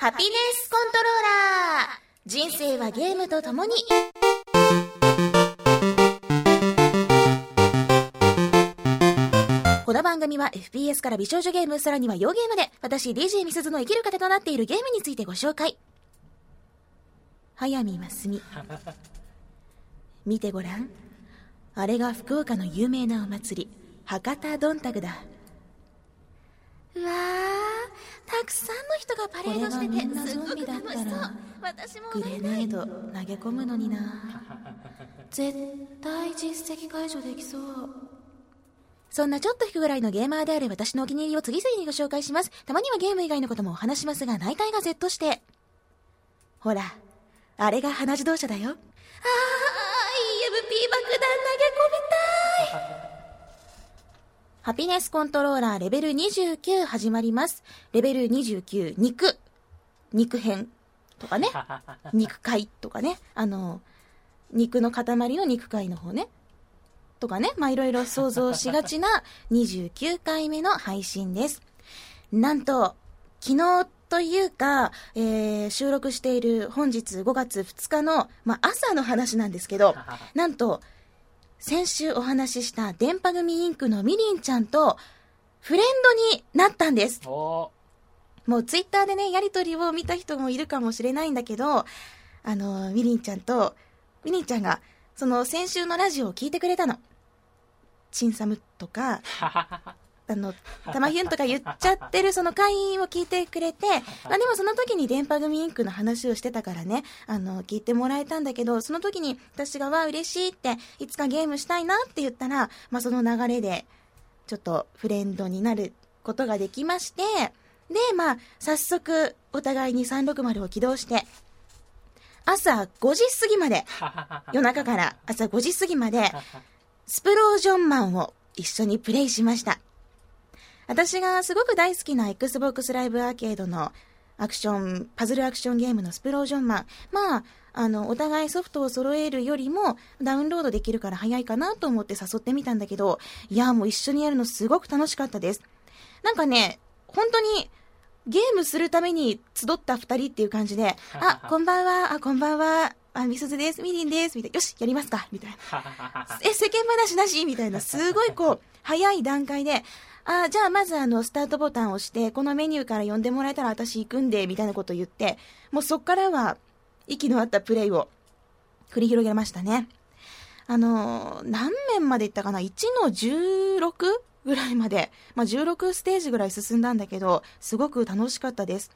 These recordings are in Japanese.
ハピネスコントローラー人生はゲームと共にこの番組は FPS から美少女ゲーム、さらには洋ゲームで、私 DJ みすずの生きる糧となっているゲームについてご紹介。早見ますみ。見てごらん。あれが福岡の有名なお祭り、博多どんたくだ。うわー、たくさんの人がパレードしてて、すごく楽しそう。私もグレネード投げ込むのにな 絶対実績解除できそうそんなちょっと引くぐらいのゲーマーである私のお気に入りを次々にご紹介します。たまにはゲーム以外のこともお話しますが、大体が Z して。ほら、あれが花自動車だよ。あー、EMP 爆弾投げ込みたいハピネスコントローラーレベル29始まります。レベル29、肉。肉編とかね。肉塊とかね。あの、肉の塊の肉塊の方ね。とかね、まあいろいろ想像しがちな29回目の配信です。なんと、昨日というか、えー収録している本日5月2日の、まあ朝の話なんですけど、なんと、先週お話しした電波組インクのみりんちゃんとフレンドになったんです。おもうツイッターでね、やりとりを見た人もいるかもしれないんだけど、あの、みりんちゃんと、みりんちゃんが、その先週のラジオを聞いてくれたの。チンサムとか、あの、タマヒュンとか言っちゃってるその会員を聞いてくれて、ま あでもその時に電波組インクの話をしてたからね、あの、聞いてもらえたんだけど、その時に私がわ、嬉しいって、いつかゲームしたいなって言ったら、まあその流れで、ちょっとフレンドになることができまして、で、まあ、早速、お互いに360を起動して、朝5時過ぎまで、夜中から朝5時過ぎまで、スプロージョンマンを一緒にプレイしました。私がすごく大好きな Xbox ライブアーケードのアクション、パズルアクションゲームのスプロージョンマン。まあ、あの、お互いソフトを揃えるよりもダウンロードできるから早いかなと思って誘ってみたんだけど、いや、もう一緒にやるのすごく楽しかったです。なんかね、本当にゲームするために集った二人っていう感じで、あ、こんばんは、あ、こんばんは、あ、みすずです、みりんです、みたいな、よし、やりますか、みたいな。え、世間話なしみたいな、すごいこう、早い段階で、あ、じゃあまずあの、スタートボタンを押して、このメニューから呼んでもらえたら私行くんで、みたいなことを言って、もうそっからは、息の合ったプレイを繰り広げましたね。あの何面まで行ったかな ?1 の 16? ぐらいまで、まあ、16ステージぐらい進んだんだけど、すごく楽しかったです。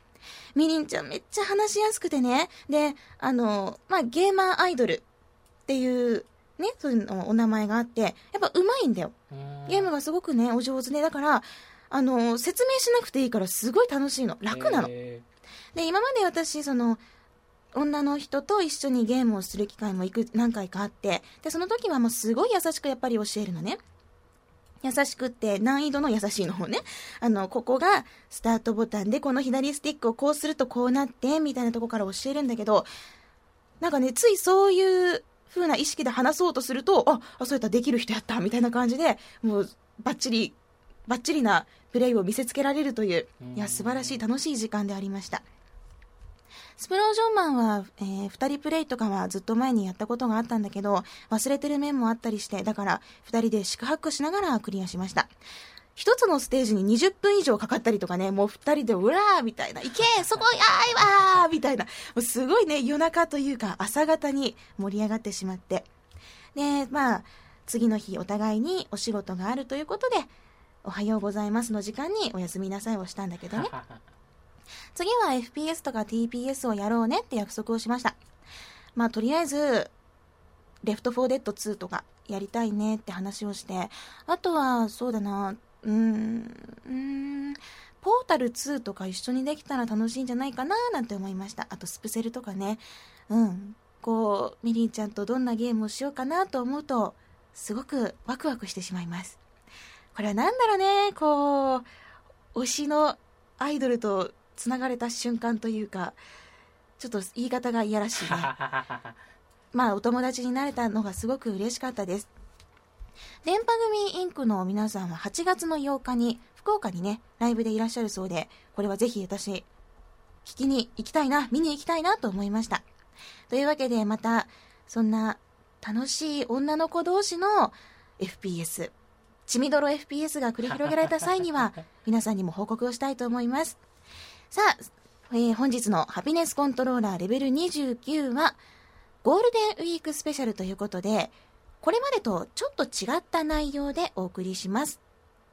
みりんちゃんめっちゃ話しやすくてね。で、あの、まあ、ゲーマーアイドルっていう、ね、そういうのお名前があって、やっぱ上手いんだよ。ゲームがすごくね、お上手で、だから、あの、説明しなくていいからすごい楽しいの。楽なの。えで、今まで私、その、女の人と一緒にゲームをする機会もいく何回かあって、で、その時はもうすごい優しくやっぱり教えるのね。優しくって難易度の優しいの方ね。あの、ここがスタートボタンでこの左スティックをこうするとこうなって、みたいなとこから教えるんだけど、なんかね、ついそういう風な意識で話そうとすると、あ、あそうやったらできる人やった、みたいな感じで、もうバッチリ、バッチリなプレイを見せつけられるという、いや、素晴らしい楽しい時間でありました。スプロージョンマンは、えー、2人プレイとかはずっと前にやったことがあったんだけど、忘れてる面もあったりして、だから2人で四苦八苦しながらクリアしました。一つのステージに20分以上かかったりとかね、もう2人でうらーみたいな、行けそこやーいわーみたいな、もうすごいね、夜中というか朝方に盛り上がってしまって。で、まあ、次の日お互いにお仕事があるということで、おはようございますの時間におやすみなさいをしたんだけどね。次は FPS とか TPS をやろうねって約束をしました。まあ、とりあえず、レフト4デッド2とかやりたいねって話をして、あとは、そうだな、うーん、うーん、ポータル2とか一緒にできたら楽しいんじゃないかななんて思いました。あと、スプセルとかね。うん。こう、ミリンちゃんとどんなゲームをしようかなと思うと、すごくワクワクしてしまいます。これはなんだろうね、こう、推しのアイドルと繋がれた瞬間というか、ちょっと言い方がいやらしいね。まあ、お友達になれたのがすごく嬉しかったです。電波組インクの皆さんは8月の8日に福岡にね、ライブでいらっしゃるそうで、これはぜひ私、聞きに行きたいな、見に行きたいなと思いました。というわけで、また、そんな楽しい女の子同士の FPS、血みどろ FPS が繰り広げられた際には、皆さんにも報告をしたいと思います。さあ、えー本日のハピネスコントローラーレベル29は、ゴールデンウィークスペシャルということで、これまでとちょっと違った内容でお送りします。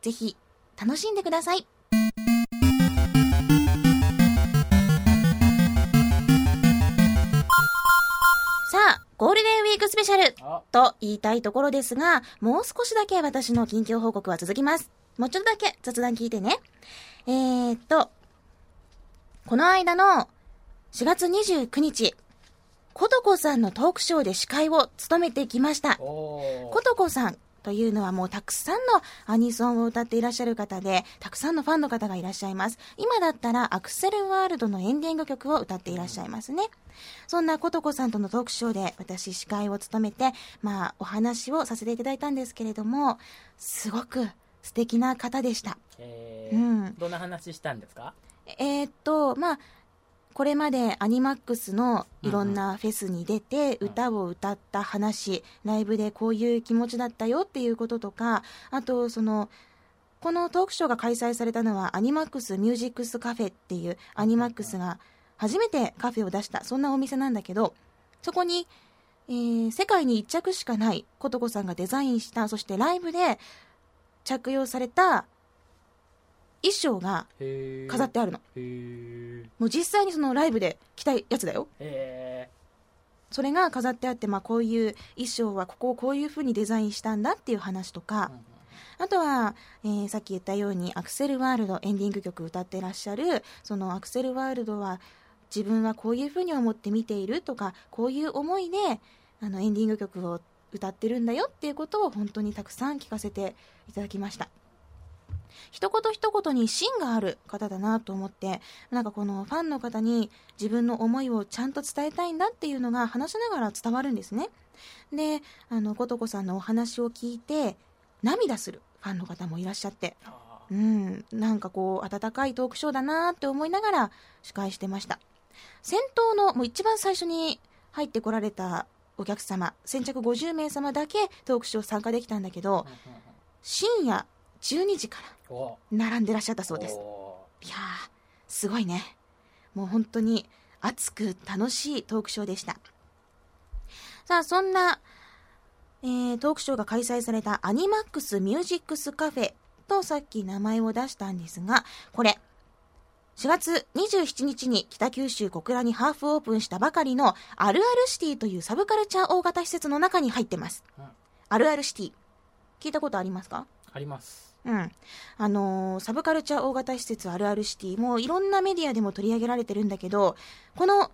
ぜひ、楽しんでください。さあ、ゴールデンウィークスペシャルあと言いたいところですが、もう少しだけ私の近況報告は続きます。もうちょっとだけ雑談聞いてね。えー、っと、この間の4月29日、ことこさんのトークショーで司会を務めてきました。ことこさんというのはもうたくさんのアニソンを歌っていらっしゃる方で、たくさんのファンの方がいらっしゃいます。今だったらアクセルワールドのエンディング曲を歌っていらっしゃいますね。そんなことこさんとのトークショーで私司会を務めて、まあお話をさせていただいたんですけれども、すごく素敵な方でした。えーうんどんな話したんですか？えーっと、まあ、これまでアニマックスのいろんなフェスに出てうん。歌を歌った話、ライブでこういう気持ちだったよっていうこととか、あとその、このトークショーが開催されたのはアニマックスミュージックスカフェっていうアニマックスが初めてカフェを出した、そんなお店なんだけど、そこに、えー世界に一着しかないことこさんがデザインした、そしてライブで着用された衣装が飾ってあるの。もう実際にそのライブで着たやつだよ。へそれが飾ってあって、まあこういう衣装はここをこういう風にデザインしたんだっていう話とーか、あとは、えーさっき言ったようにアクセルワールドエンディング曲歌ってらっしゃる、そのアクセルワールドは自分はこういう風に思って見ているとか、こういう思いであのエンディング曲を歌ってるんだよっていうことを本当にたくさん聞かせていただきました。一言一言に芯がある方だなと思って、なんかこのファンの方に自分の思いをちゃんと伝えたいんだっていうのが話しながら伝わるんですね。で、あの、ことこさんのお話を聞いて、涙するファンの方もいらっしゃって、あうん、なんかこう、温かいトークショーだなって思いながら司会してました。先頭の、もう一番最初に入ってこられたお客様、先着50名様だけトークショー参加できたんだけど、深夜12時からお並んでらっしゃったそうです。おいやー、すごいね。もう本当に熱く楽しいトークショーでした。さあ、そんな、えートークショーが開催されたアニマックスミュージックスカフェとさっき名前を出したんですが、これ、4月27日に北九州小倉にハーフオープンしたばかりのあるあるシティというサブカルチャー大型施設の中に入ってます。うんあるあるシティ。聞いたことありますか？ありますうん。あのーサブカルチャー大型施設あるあるシティ、もういろんなメディアでも取り上げられてるんだけど、この、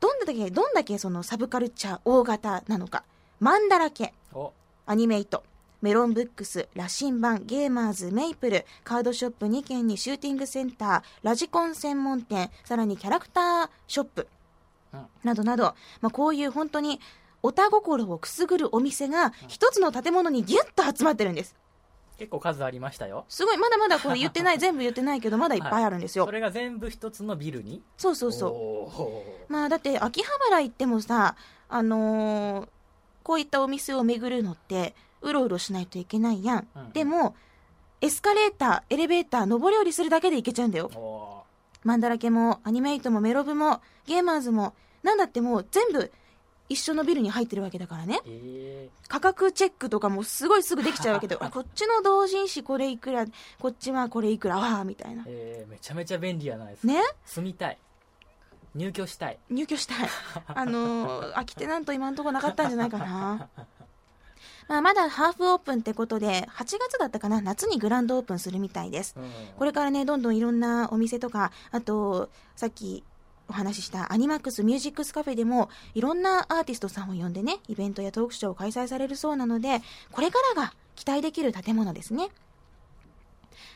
どんだけ、どんだけそのサブカルチャー大型なのか、マンだらけ、お。アニメイト、メロンブックス、羅針盤、ゲーマーズ、メイプル、カードショップ。2軒に。シューティングセンター、ラジコン専門店、さらにキャラクターショップ、うん。などなど、まあ、こういう本当に、おた心をくすぐるお店が一つの建物にギュッと集まってるんです。結構数ありましたよすごい、まだまだこれ言ってない、全部言ってないけど、まだいっぱいあるんですよ。それが全部一つのビルに？そうそうそう。まあ、だって、秋葉原行ってもさ、あのーこういったお店を巡るのって、うろうろしないといけないやん。うんでも、エスカレーター、エレベーター、上り下りするだけで行けちゃうんだよ。おマンダラケも、アニメイトも、メロブも、ゲーマーズも、なんだってもう全部一緒のビルに入ってるわけだからね。ーえ価格チェックとかもすごいすぐできちゃうわけで、あ こっちの同人誌これいくら、こっちはこれいくら、わあみたいなー。えーめちゃめちゃ便利やないですかね？住みたい入居したい入居したい。あのー、空きテナント今のところなかったんじゃないかな。まあ、まだハーフオープンってことで、8月だったかな、夏にグランドオープンするみたいです。うんこれからね、どんどんいろんなお店とか、あと、さっきお話ししたアニマックスミュージックスカフェでも、いろんなアーティストさんを呼んでね、イベントやトークショーを開催されるそうなので、これからが期待できる建物ですね。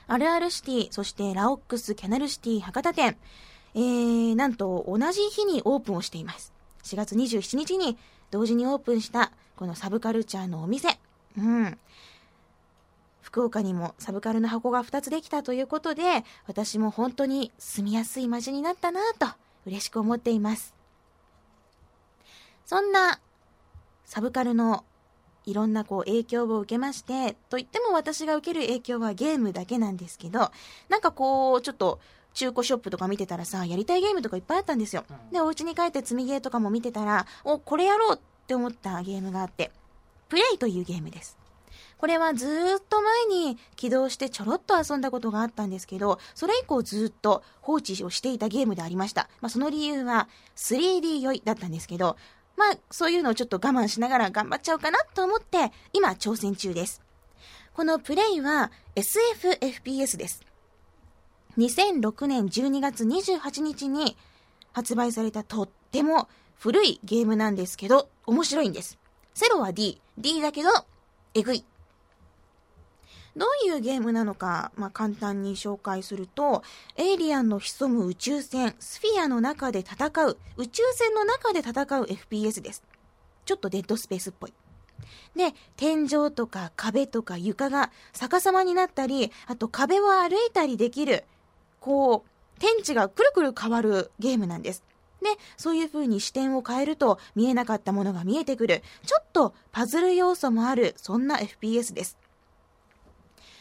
あるあるシティ、そしてラオックスキャナルシティ博多店、えー、なんと同じ日にオープンをしています。4月27日に同時にオープンしたこのサブカルチャーのお店。うん。福岡にもサブカルの箱が2つできたということで、私も本当に住みやすい街になったなと嬉しく思っています。そんなサブカルのいろんなこう影響を受けまして、と言っても私が受ける影響はゲームだけなんですけど、なんかこう、ちょっと中古ショップとか見てたらさ、やりたいゲームとかいっぱいあったんですよ。うんで、お家に帰って積みゲーとかも見てたら、お、これやろうって思ったゲームがあって、プレイというゲームです。これはずっと前に起動してちょろっと遊んだことがあったんですけど、それ以降ずっと放置をしていたゲームでありました。まあその理由は 3D 酔いだったんですけど、まあそういうのをちょっと我慢しながら頑張っちゃおうかなと思って、今挑戦中です。このプレイは SFFPS です。2006年12月28日に発売されたとっても古いゲームなんですけど、面白いんです。セロは D、D だけど、えぐい。どういうゲームなのか、まあ、簡単に紹介すると、エイリアンの潜む宇宙船、スフィアの中で戦う、宇宙船の中で戦う FPS です。ちょっとデッドスペースっぽい。で、天井とか壁とか床が逆さまになったり、あと壁を歩いたりできる、こう、天地がくるくる変わるゲームなんです。で、そういう風に視点を変えると見えなかったものが見えてくる、ちょっとパズル要素もある、そんな FPS です。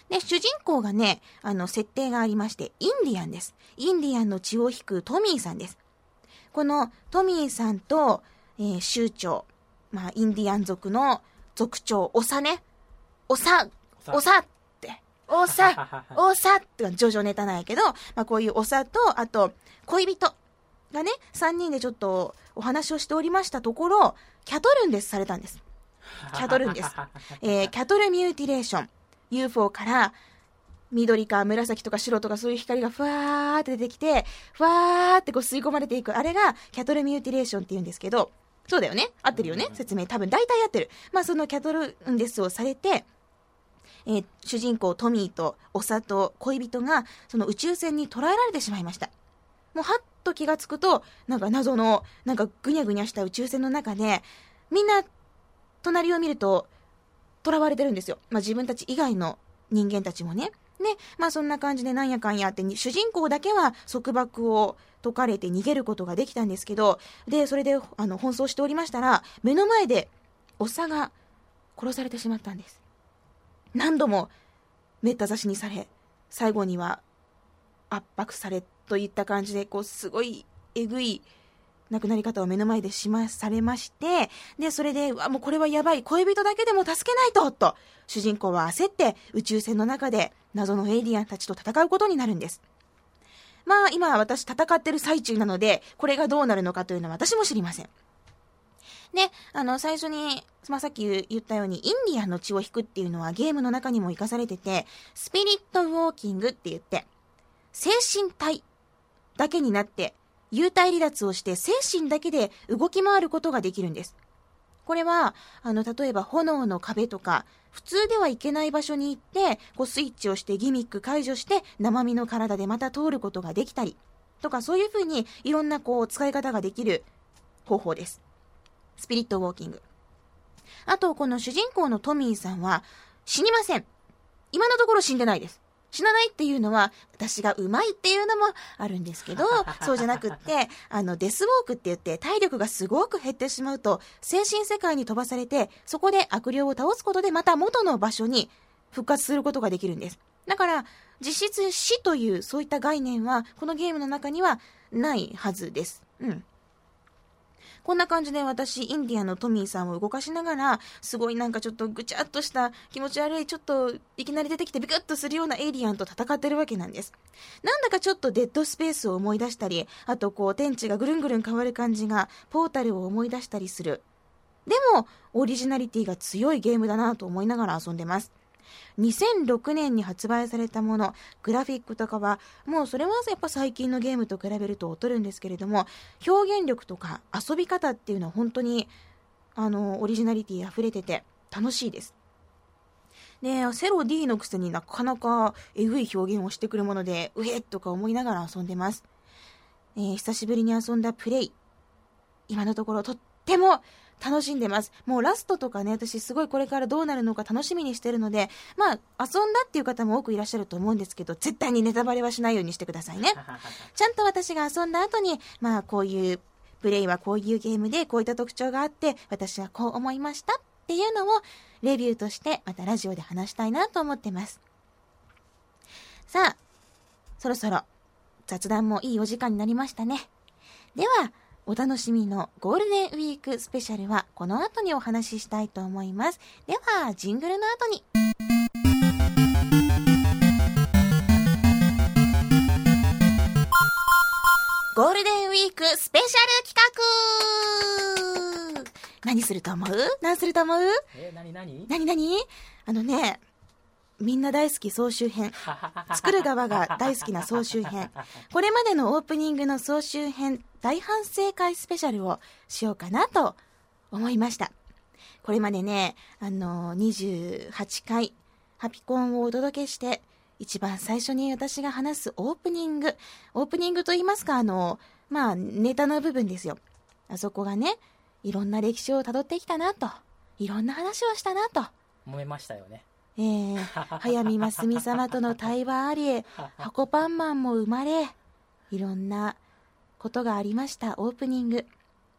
で、主人公がね、あの、設定がありまして、インディアンです。インディアンの血を引くトミーさんです。このトミーさんと、えー酋長、まあ、インディアン族の族長、オサね。オサ、オサって、オサ、オサってジョジョネタなんやけど、まあ、こういうオサと、あと、恋人がね、3人でちょっとお話をしておりましたところ、キャトルンデスされたんです。キャトルンです。えーキャトルミューティレーション。UFO から、緑か紫とか白とかそういう光がふわーって出てきて、ふわーってこう吸い込まれていく。あれがキャトルミューティレーションって言うんですけど、そうだよね合ってるよね説明。多分大体合ってる。まあそのキャトルンデスをされて、えー主人公トミーとオサと恋人がその宇宙船に捕らえられてしまいました。もうはっと気がつくと、なんか謎の、なんかぐにゃぐにゃした宇宙船の中で、みんな隣を見ると、囚われてるんですよ。まあ自分たち以外の人間たちもね。で、まあそんな感じでなんやかんやってに、主人公だけは束縛を解かれて逃げることができたんですけど、で、それで、あの、奔走しておりましたら、目の前で、おっさんが殺されてしまったんです。何度も、めった刺しにされ、最後には、圧迫され、といった感じで、こう、すごい、えぐい、亡くなり方を目の前でしま、されまして、で、それで、わ、もうこれはやばい、恋人だけでも助けないと、と、主人公は焦って宇宙船の中で謎のエイリアンたちと戦うことになるんです。まあ、今私戦ってる最中なので、これがどうなるのかというのは私も知りません。で、あの、最初に、まあ、さっき言ったように、インディアンの血を引くっていうのはゲームの中にも活かされてて、スピリットウォーキングって言って、精神体だけになって、幽体離脱をして精神だけで動き回ることができるんです。これは、あの、例えば炎の壁とか、普通では行けない場所に行って、こうスイッチをしてギミック解除して、生身の体でまた通ることができたり、とかそういう風にいろんなこう使い方ができる方法です。スピリットウォーキング。あと、この主人公のトミーさんは死にません。今のところ死んでないです。死なないっていうのは、私がうまいっていうのもあるんですけど、そうじゃなくって、あの、デスウォークって言って、体力がすごく減ってしまうと、精神世界に飛ばされて、そこで悪霊を倒すことで、また元の場所に復活することができるんです。だから、実質死という、そういった概念は、このゲームの中にはないはずです。うん。こんな感じで私、インディアンのトミーさんを動かしながら、すごいなんかちょっとぐちゃっとした気持ち悪い、ちょっといきなり出てきてビクッとするようなエイリアンと戦ってるわけなんです。なんだかちょっとデッドスペースを思い出したり、あとこう天地がぐるんぐるん変わる感じが、ポータルを思い出したりする。でも、オリジナリティが強いゲームだなと思いながら遊んでます。2006年に発売されたもの、グラフィックとかは、もうそれはやっぱ最近のゲームと比べると劣るんですけれども、表現力とか遊び方っていうのは本当に、あの、オリジナリティ溢れてて楽しいです。で、セロ D のくせになかなかえぐい表現をしてくるもので、うへっとか思いながら遊んでます。えー久しぶりに遊んだプレイ。今のところとっても楽しんでます。もうラストとかね、私すごいこれからどうなるのか楽しみにしてるので、まあ、遊んだっていう方も多くいらっしゃると思うんですけど、絶対にネタバレはしないようにしてくださいね。ちゃんと私が遊んだ後に、まあ、こういう、プレイはこういうゲームで、こういった特徴があって、私はこう思いましたっていうのを、レビューとして、またラジオで話したいなと思ってます。さあ、そろそろ、雑談もいいお時間になりましたね。では、お楽しみのゴールデンウィークスペシャルはこの後にお話ししたいと思います。では、ジングルの後に。ゴールデンウィークスペシャル企画。何すると思う？何すると思う？え、なになに何何？あのね、みんな大好き総集編。作る側が大好きな総集編。これまでのオープニングの総集編大反省会スペシャルをしようかなと思いました。これまでね、あの、28回ハピコンをお届けして、一番最初に私が話すオープニング。オープニングと言いますか、あの、まあ、ネタの部分ですよ。あそこがね、いろんな歴史を辿ってきたなと。いろんな話をしたなと。揉めましたよね。えー、早見真澄様との対話あり、箱パンマンも生まれ、いろんなことがありました、オープニング。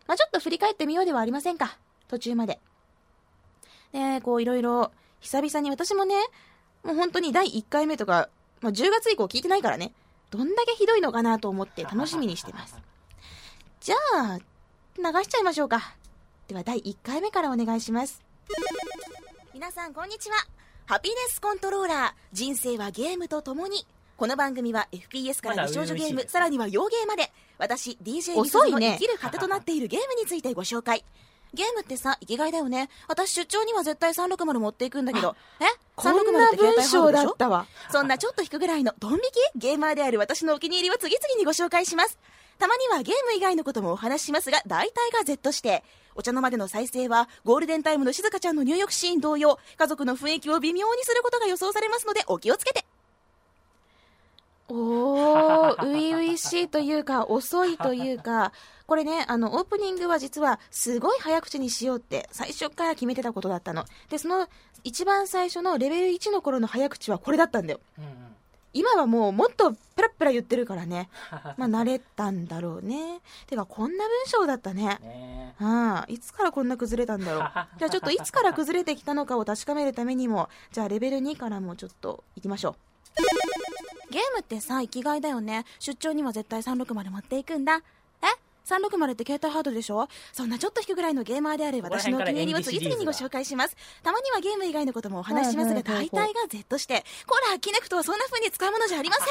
まあ、ちょっと振り返ってみようではありませんか、途中まで。で、こういろいろ、久々に私もね、もう本当に第1回目とか、まあ、10月以降聞いてないからね、どんだけひどいのかなと思って楽しみにしてます。じゃあ、流しちゃいましょうか。では第1回目からお願いします。皆さんこんにちは。ハピネスコントローラー、人生はゲームとともに。この番組は FPS から美少女ゲーム、さらには洋ゲーまで、私、DJ み遅いねずの生きる糧となっているゲームについてご紹介。ゲームってさ、生きがいだよね。私出張には絶対360持っていくんだけど。え？こんな文章だたったわ。そんなちょっと引くぐらいのドン引き？ゲーマーである私のお気に入りを次々にご紹介します。たまにはゲーム以外のこともお話ししますが、大体が Z して、お茶の間での再生は、ゴールデンタイムの静香ちゃんの入浴シーン同様、家族の雰囲気を微妙にすることが予想されますので、お気をつけて。おー、初々しいというか、遅いというか、これね、あの、オープニングは実は、すごい早口にしようって、最初から決めてたことだったの。で、その、一番最初のレベル1の頃の早口はこれだったんだよ。うんうん。今はもう、もっとペラッペラ言ってるからね。まあ、慣れたんだろうね。てか、こんな文章だったね。ねああ、いつからこんな崩れたんだろう。じゃあちょっといつから崩れてきたのかを確かめるためにも、じゃあレベル2からもちょっと行きましょう。ゲームってさ、生きがいだよね。出張には絶対360持っていくんだ。え？?360 って携帯ハードでしょ？そんなちょっと引くぐらいのゲーマーである私のお気に入りを次々にご紹介します。たまにはゲーム以外のこともお話ししますが、大体が Z して、こら、キネクトはそんな風に使うものじゃありません。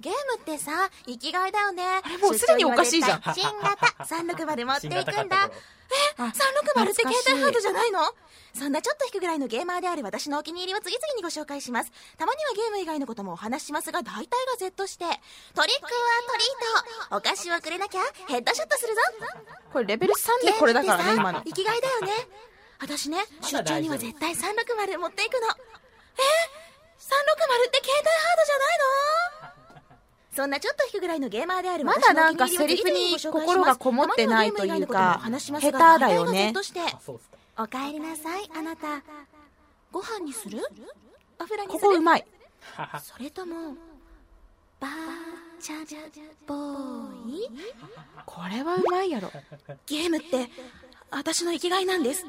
ゲームってさ、生きがいだよね。あれもうすでにおかしいじゃん新型360持っていくんだ。新型かところ360って携帯ハードじゃないの？そんなちょっと引くぐらいのゲーマーである私のお気に入りを次々にご紹介します。たまにはゲーム以外のこともお話ししますが、大体が Z して、トリックはトリートお菓子をくれなきゃヘッドショットするぞこれレベル3でこれだからね、今の。生きがいだよね。私ね、ま出張には絶対360持っていくの。え ?360 って携帯ハードじゃないの？そんなちょっと引くぐらいのゲーマーであるまだなんかセリフに心がこもってないというか下手だよねおかえりなさい、あなた。ご飯にする？お風呂にここうまい。それとも、バーチャボーイ？これはうまいやろ。ゲームって、私の生きがいなんです。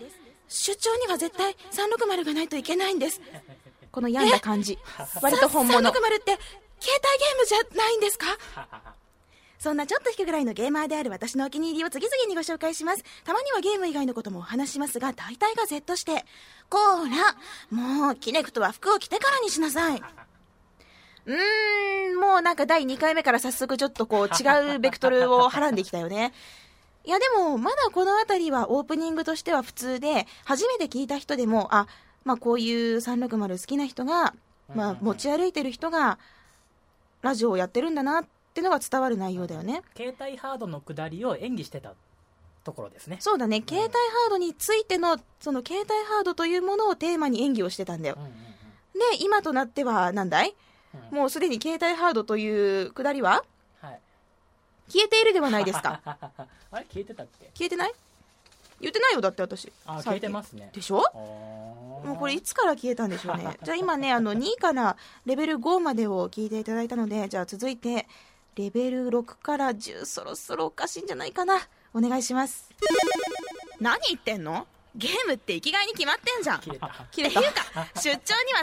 出張には絶対360がないといけないんです。この病んだ感じ。割と本物。360って、携帯ゲームじゃないんですか？そんなちょっと引くぐらいのゲーマーである私のお気に入りを次々にご紹介します。たまにはゲーム以外のこともお話しますが、大体が Z して、こーら、もう、キネクトは服を着てからにしなさい。うーん、もうなんか第2回目から早速ちょっとこう違うベクトルをはらんできたよね。いやでも、まだこの辺りはオープニングとしては普通で、初めて聞いた人でも、あ、まあこういう360好きな人が、まあ持ち歩いてる人が、ラジオをやってるんだなってのが伝わる内容だよね。携帯ハードの下りを演技してたところですね。そうだね、携帯ハードについての、その携帯ハードというものをテーマに演技をしてたんだよ。うん。うんうん。で、今となっては、なんだいうん。もうすでに携帯ハードというくだりは？はい。消えているではないですか。あれ？消えてたっけ？消えてない？言ってないよだって私。あ消えてますね。でしょ？ももうこれいつから消えたんでしょうね。じゃあ今ねあの 2からレベル5までを聞いていただいたのでじゃあ続いてレベル6から10そろそろおかしいんじゃないかな。お願いします。何言ってんの？ゲームって生きがいに決まってんじゃん。切れた。切れた。っていうか出張には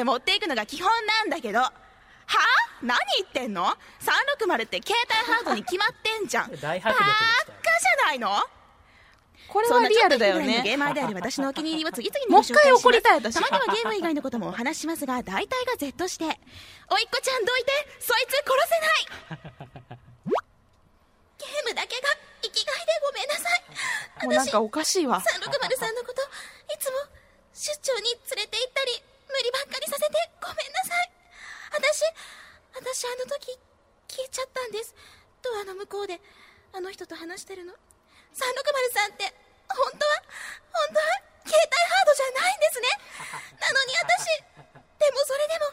360持っていくのが基本なんだけど。は？何言ってんの ?360 って携帯ハードに決まってんじゃん。バカじゃないの？これはリアルだよちょっとぐらいのゲねーマーである私のお気に入りを次々にもう一回怒りたい私。たまにはゲーム以外のこともお話ししますが大体が Z して おいっ子ちゃんどいてそいつ殺せない。ゲームだけが生きがいでごめんなさい。私もうなんかおかしいわ。360さんのこといつも出張に連れて行ったり無理ばっかりさせてごめんなさい。私私あの時聞いちゃったんです。ドアの向こうであの人と話してるの360さんって本当は本当は携帯ハードじゃないんですね。なのに私でもそれでも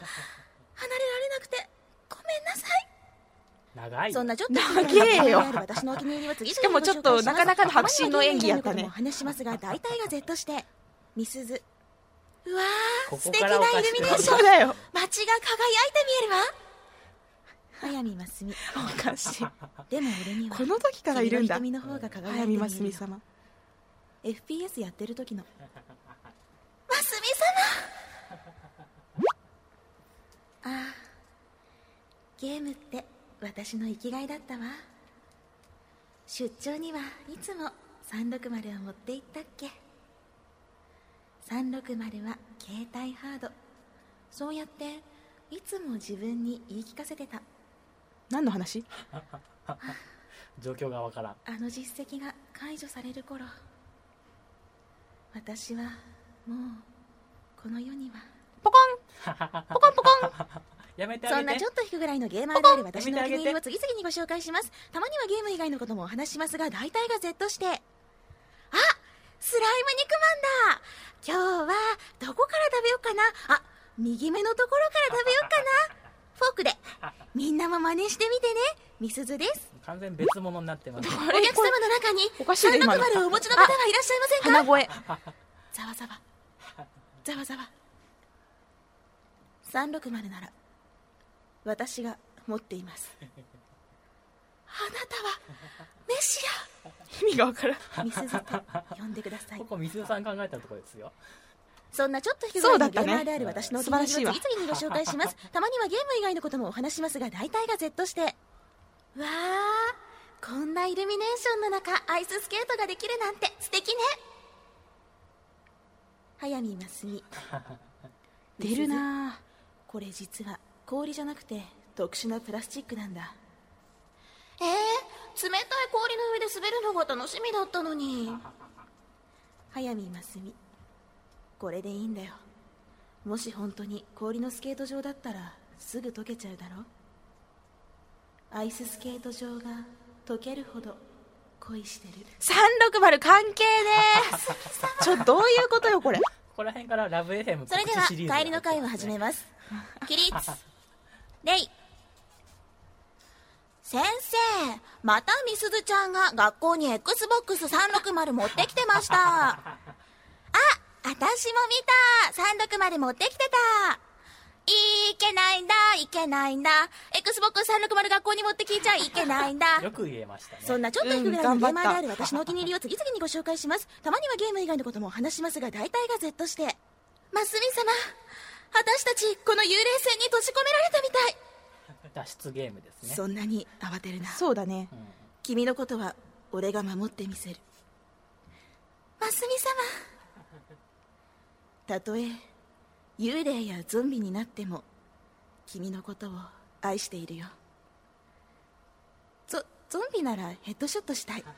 離れられなくてごめんなさい。長い。そんなちょっと長えよ。私のお気に入りは次々しかもちょっとなかなかの迫真の演技やったね。話ししますが大体が Z してみすずうわー素敵なイルミネーション。街が輝いて見えるわ早見ますみ。おかしい。でも俺にはこの時からいるんだ。君の方が輝いて早見ます見えるよみ様 FPS やってる時の。ますみ様ああゲームって私の生きがいだったわ。出張にはいつも360を持って行ったっけ。360は携帯ハード。そうやっていつも自分に言い聞かせてた何の話？状況がわからん。あの実績が解除される頃私はもうこの世には。ポコン！ポコンポコン！やめてあげて。そんなちょっと引くぐらいのゲーマーである私のお気に入りを次々にご紹介します。たまにはゲーム以外のこともお話ししますが大体が Z して。あ！スライム肉まんだ！今日はどこから食べようかな？あ！右目のところから食べようかな？フォークで。みんなも真似してみてね。みすずです。完全別物になってますお客様の中におかしいね今の。360をお持ちの方はいらっしゃいませんか？鼻声。ざわざわ。ざわざわ。360なら私が持っています。あなたはメシ意味がわからん。アミスズと呼んでください。ここみすずさん考えたところですよそんなちょっと低いそうだったね。である私のお気に入りを次々にご紹介します。たまにはゲーム以外のこともお話しますが大体が Z してわあこんなイルミネーションの中アイススケートができるなんて素敵ね。早見ま すみ出るなこれ実は氷じゃなくて特殊なプラスチックなんだ。えー、冷たい氷の上で滑るのが楽しみだったのに。早見ますみこれでいいんだよ。もし本当に氷のスケート場だったらすぐ溶けちゃうだろ？アイススケート場が溶けるほど恋してる。360関係ねえ。ちょどういうことよこれ？ここら辺からラブ FM それでは帰りの会を始めます。起立。レイ。先生またみすずちゃんが学校に XBOX360 持ってきてました。あ私も見た。360持ってきてた。いけないんだ。いけないんだ。XBOX360 学校に持ってきちゃいけないんだ。よく言えましたね。そんなちょっと引くぐらいのゲーマーである私のお気に入りを次々にご紹介します。たまにはゲーム以外のこともお話しますが大体が Z して。ますみ様私たちこの幽霊船に閉じ込められたみたい。脱出ゲームですね。そんなに慌てるな。そうだね。うん。君のことは俺が守ってみせる。ますみ様たとえ幽霊やゾンビになっても君のことを愛しているよ。ゾゾンビならヘッドショットしたい。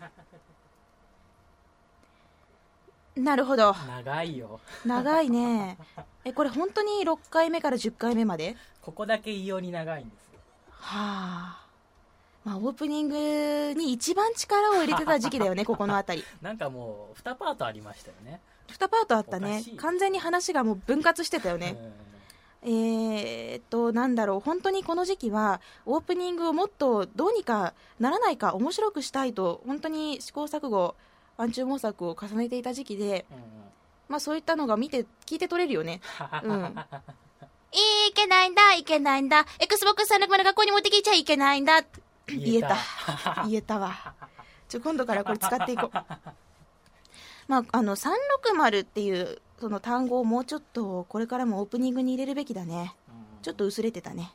なるほど。長いよ。長いね。えこれ本当に6回目から10回目まで？ここだけ異様に長いんですよ。はあ。まあオープニングに一番力を入れてた時期だよね ここの辺り。なんかもう2パートありましたよね2パートあったね完全に話がもう分割してたよね、えーっとなんだろう本当にこの時期はオープニングをもっとどうにかならないか面白くしたいと本当に試行錯誤暗中模索を重ねていた時期で、まあそういったのが見て、聞いて取れるよね。うん。いけないんだ、いけないんだ。Xbox360 学校に持ってきちゃいけないんだ。言えた。言えたわ。ちょ、今度からこれ使っていこう。まあ、あの、360っていう、その単語をもうちょっと、これからもオープニングに入れるべきだね。ちょっと薄れてたね。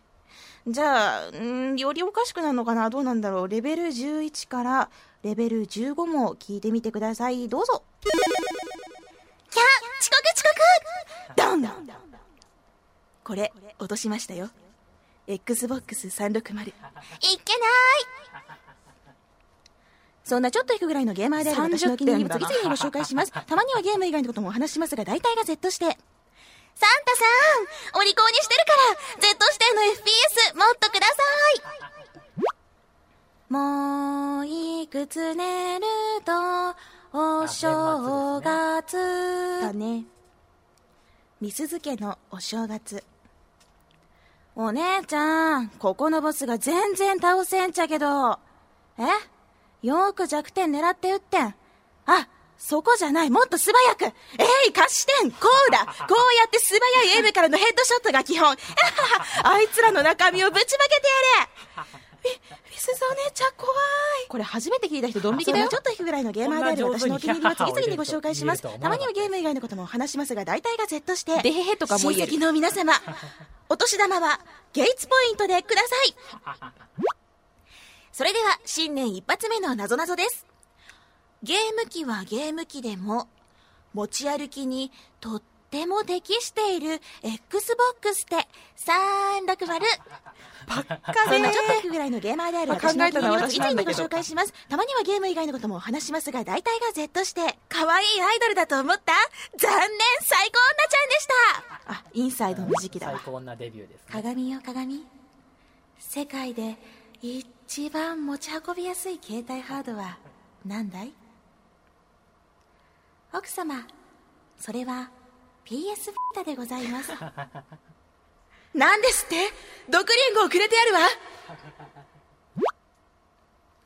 じゃあ、んーよりおかしくなるのかな？どうなんだろう？レベル11からレベル15も聞いてみてください。どうぞ。キャ遅刻遅刻ドンこれ、落としましたよ。Xbox360。いけないそんなちょっと引くぐらいのゲーマーである私のお気に入りを30次々にご紹介します。たまにはゲーム以外のこともお話ししますが、大体が Z して。サンタさんお利口にしてるから Z 指定の FPS もっとくださいもういくつ寝ると、お正月。だね。みすず家のお正月。お姉ちゃん、ここのボスが全然倒せんちゃけど。え？よーく弱点狙って撃ってん。あ、そこじゃない、もっと素早く。えい、貸してん、こうだ。こうやって素早いエイムからのヘッドショットが基本。あいつらの中身をぶちまけてやれ。み、みすずお姉ちゃん怖い。これ初めて聞いた人ドン引きだよ。ちょっと引くぐらいのゲーマーである私のお気に入りを次々にご紹介します。たまにはゲーム以外のこともお話しますが、大体が Z して。でへへとかも親戚の皆様、お年玉はゲイツポイントでください。それでは、新年一発目のなぞなぞです。ゲーム機はゲーム機でも、持ち歩きにとっても適している Xbox って360。バカそんなちょっと引くぐらいのゲーマーである私のお気に入りを考えたのは私次々にご紹介します。たまにはゲーム以外のこともお話しますが、大体が Z して、可愛いアイドルだと思った残念最高女ちゃんでしたあ、インサイドの時期だ最わ。高なデビューですね鏡よ鏡。世界で一番持ち運びやすい携帯ハードは何だい？奥様、それは PS ビータでございます。何ですって？毒リンゴをくれてやるわ。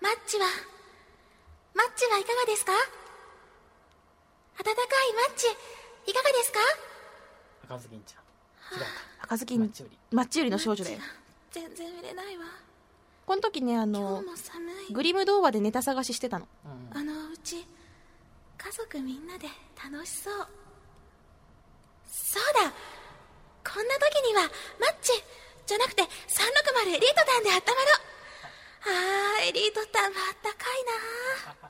マッチは、マッチはいかがですか？温かいマッチ、いかがですか？赤ずきんちゃん。違う赤ずきマッチより。マッチよりの少女だよ。全然売れないわこの時ね、あ今のグリム童話でネタ探ししてたの。かうんあのうち家族みんなで楽しそうそうだこんな時にはマッチじゃなくて360エリート弾で温まろうあーエリート弾はあったかいな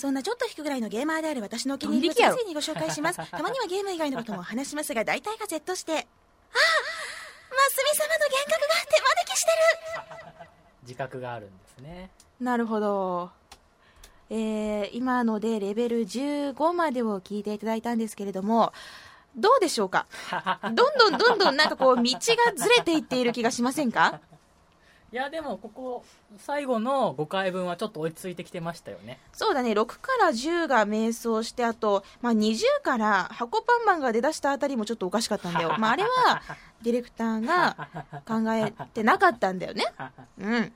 そんなちょっと引くぐらいのゲーマーである私のお気に入りをドン引きやろ次々にご紹介します。たまにはゲーム以外のこともお話しますが、大体が Z して。マスミ様の幻覚が手招きしてる。自覚があるんですね。なるほど。えー、今のでレベル15までを聞いていただいたんですけれども、どうでしょうか？どんどんどんどんなんかこう道がずれていっている気がしませんか？いやでもここ最後の5回分はちょっと追いついてきてましたよねそうだね、6から10が迷走して、あと、まあ、20から箱パンマンが出だしたあたりもちょっとおかしかったんだよ。まあ、あれは、ディレクターが考えてなかったんだよね。うん。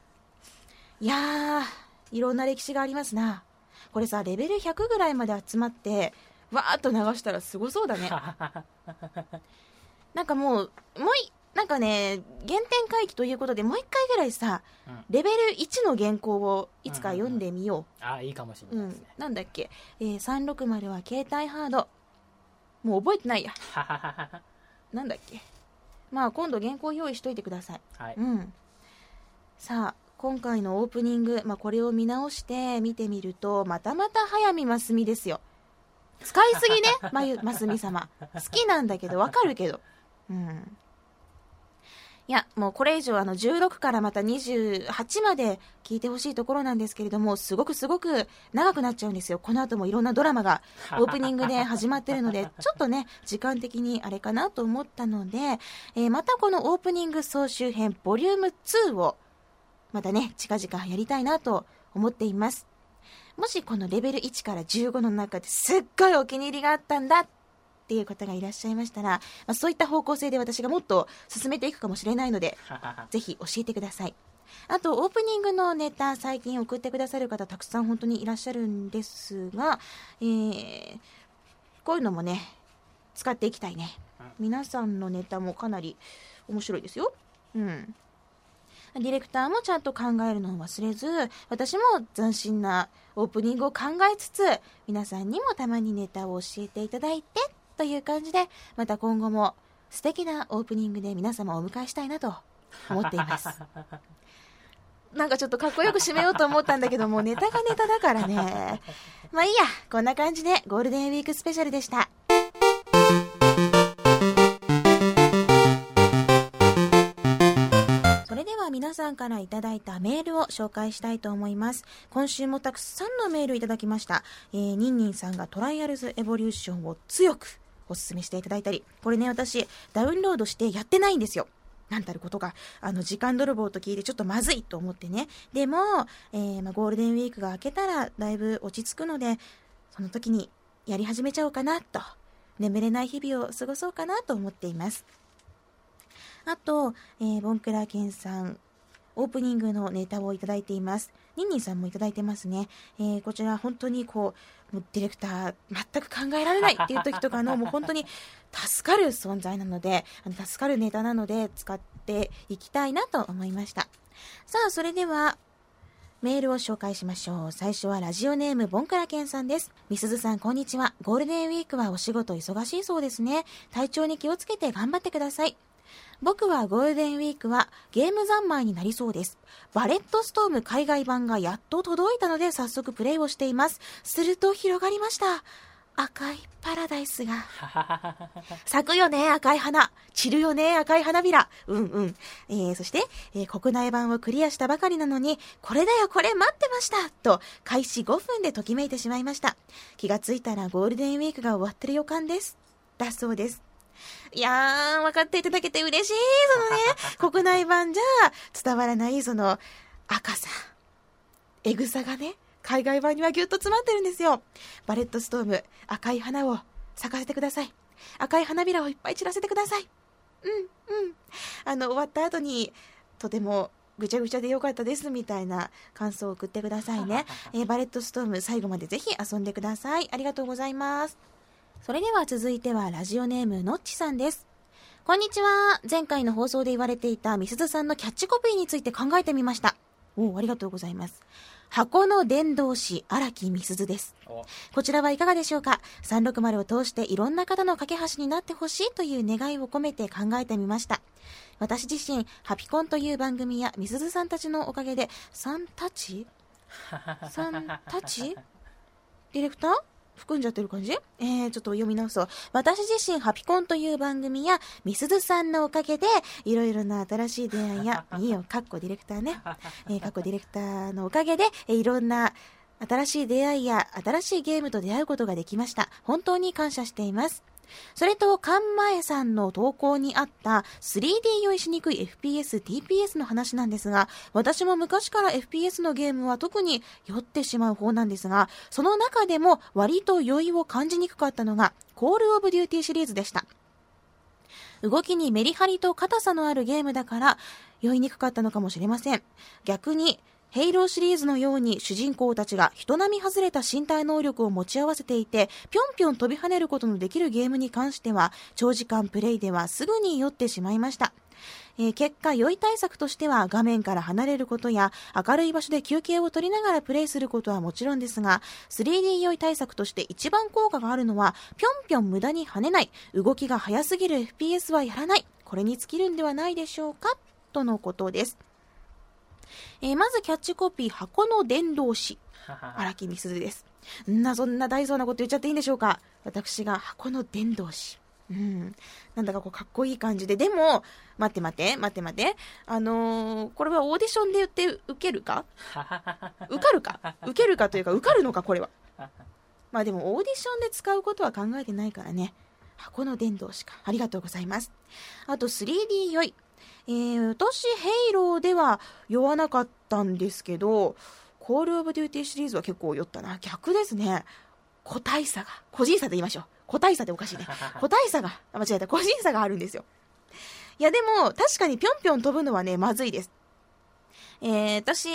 いやー、いろんな歴史がありますな。これさ、レベル100ぐらいまで集まって、わーっと流したらすごそうだね。なんかもう、もうい、なんかね、原点回帰ということで、もう一回ぐらいさ、うんレベル1の原稿をいつか読んでみよう。あいいかもしれうないですね、、んなんだっけ、えー、360は携帯ハード。もう覚えてないや。なんだっけ。まあ、今度原稿用意しといてください。はいうん。さあ、今回のオープニング、まあ、これを見直して見てみると、またまた早見ますみですよ。使いすぎね、まゆ、ますみ様。好きなんだけど、わかるけど。うん。いや、もうこれ以上あの16からまた28まで聞いてほしいところなんですけれども、すごくすごく長くなっちゃうんですよ。この後もいろんなドラマが オープニングで始まってるので、ちょっとね、時間的にあれかなと思ったので、えーまたこのオープニング総集編ボリューム2を、またね、近々やりたいなと思っています。もしこのレベル1から15の中ですっごいお気に入りがあったんだっていう方がいらっしゃいましたら、まあ、そういった方向性で私がもっと進めていくかもしれないので、ぜひ教えてください。あと、オープニングのネタ、最近送ってくださる方、たくさん本当にいらっしゃるんですが、えー、こういうのもね、使っていきたいね。皆さんのネタもかなり面白いですよ。うん。ディレクターもちゃんと考えるのを忘れず、私も斬新なオープニングを考えつつ、皆さんにもたまにネタを教えていただいて、という感じで、また今後も素敵なオープニングで皆様をお迎えしたいなと思っています。なんかちょっとかっこよく締めようと思ったんだけども、ネタがネタだからね。まあいいや、こんな感じでゴールデンウィークスペシャルでした。皆さんからいただいたメールを紹介したいと思います。今週もたくさんのメールいただきました。えー、ニンニンさんがトライアルズエボリューションを強くお勧めしていただいたり、これね、私、ダウンロードしてやってないんですよ。なんたることが、あの、時間泥棒と聞いてちょっとまずいと思ってね。でも、えー、まあ、ゴールデンウィークが明けたらだいぶ落ち着くので、その時にやり始めちゃおうかなと、眠れない日々を過ごそうかなと思っています。あと、えー、ボンクラケンさん、オープニングのネタをいただいています。ニンニンさんもいただいてますね。えー、こちら本当にこう、もうディレクター全く考えられないっていう時とかのもう本当に 助かる存在なので、あの助かるネタなので使っていきたいなと思いました。さあ、それでは、メールを紹介しましょう。最初はラジオネームボンクラケンさんです。みすずさん、こんにちは。ゴールデンウィークはお仕事忙しいそうですね。体調に気をつけて頑張ってください。僕はゴールデンウィークはゲーム三昧になりそうです。バレットストーム海外版がやっと届いたので早速プレイをしています。すると広がりました。赤いパラダイスが。咲くよね、赤い花。散るよね、赤い花びら。うんうん。えー、そして、えー、国内版をクリアしたばかりなのに、これだよ、これ待ってましたと、開始5分でときめいてしまいました。気がついたらゴールデンウィークが終わってる予感です。だそうです。いやー、分かっていただけて嬉しい。そのね、国内版じゃ伝わらない、その赤さ、エグさがね、海外版にはぎゅっと詰まってるんですよ。バレットストーム、赤い花を咲かせてください。赤い花びらをいっぱい散らせてください。うん、うん。あの、終わった後に、とてもぐちゃぐちゃでよかったですみたいな感想を送ってくださいね。えー、バレットストーム最後までぜひ遊んでください。ありがとうございます。それでは続いてはラジオネームのっちさんです。こんにちは。前回の放送で言われていたみすずさんのキャッチコピーについて考えてみました。おお、ありがとうございます。箱の伝道師、荒木みすずです。こちらはいかがでしょうか ?360 を通していろんな方の架け橋になってほしいという願いを込めて考えてみました。私自身、ハピコンという番組やみすずさんたちのおかげで、さんたち？さんたち？ディレクター？含んじゃってる感じ？えー、ちょっと読み直そう。私自身、ハピコンという番組や、みすずさんのおかげで、いろいろな新しい出会いや、いいよ、かっこディレクターね。えー、かっこディレクターのおかげで、えいろんな新しい出会いや、新しいゲームと出会うことができました。本当に感謝しています。それと、カンマエさんの投稿にあった 3D 酔いしにくい FPS、TPS の話なんですが、私も昔から FPS のゲームは特に酔ってしまう方なんですが、その中でも割と酔いを感じにくかったのが、コールオブデューティーシリーズでした。動きにメリハリと硬さのあるゲームだから、酔いにくかったのかもしれません。逆に、ヘイローシリーズのように主人公たちが人並み外れた身体能力を持ち合わせていて、ぴょんぴょん飛び跳ねることのできるゲームに関しては、長時間プレイではすぐに酔ってしまいました。えー、結果、酔い対策としては画面から離れることや明るい場所で休憩を取りながらプレイすることはもちろんですが、3D 酔い対策として一番効果があるのは、ぴょんぴょん無駄に跳ねない、動きが速すぎる FPS はやらない、これに尽きるんではないでしょうかとのことです。えー、まずキャッチコピー、箱の伝道師。荒木美鈴です。んな、そんな大層なこと言っちゃっていいんでしょうか私が箱の伝道師。うん。なんだかこう、かっこいい感じで。でも、待って待って、待って待って。あのー、これはオーディションで言って受けるか？受かるか？受けるかというか、受かるのか、これは。まあでも、オーディションで使うことは考えてないからね。箱の伝道師か。ありがとうございます。あと、3D 酔い。えー、私、ヘイローでは酔わなかったんですけど、コールオブデューティーシリーズは結構酔ったな。逆ですね。個体差が、個人差で言いましょう。個体差でおかしいね。個体差が、間違えた、個人差があるんですよ。いやでも、確かにぴょんぴょん飛ぶのはね、まずいです。ええー、私、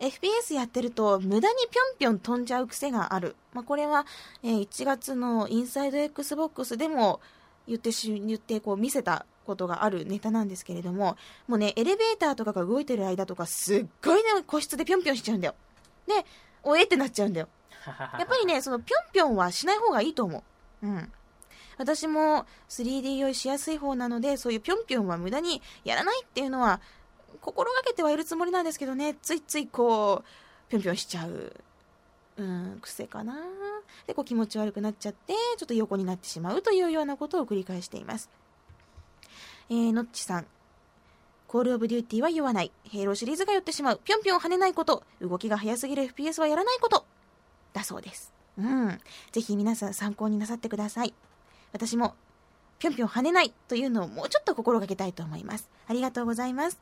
FPS やってると無駄にぴょんぴょん飛んじゃう癖がある。まあ、これは、えー1月のインサイド XBOX でも言ってし、言ってこう見せたことがあるネタなんですけれども、もうね、エレベーターとかが動いてる間とかすっごいね、個室でぴょんぴょんしちゃうんだよ。で、おえってなっちゃうんだよ。やっぱりね、そのぴょんぴょんはしない方がいいと思う。うん。私も 3D 用意しやすい方なので、そういうぴょんぴょんは無駄にやらないっていうのは、心がけてはいるつもりなんですけどね、ついついこう、ぴょんぴょんしちゃう、うん、癖かな。で、こう気持ち悪くなっちゃって、ちょっと横になってしまうというようなことを繰り返しています。えー、のっちさん。コールオブデューティーは言わない。ヘイローシリーズが寄ってしまう。ぴょんぴょん跳ねないこと。動きが速すぎる FPS はやらないこと。だそうです。うん。ぜひ皆さん参考になさってください。私も、ぴょんぴょん跳ねないというのをもうちょっと心がけたいと思います。ありがとうございます。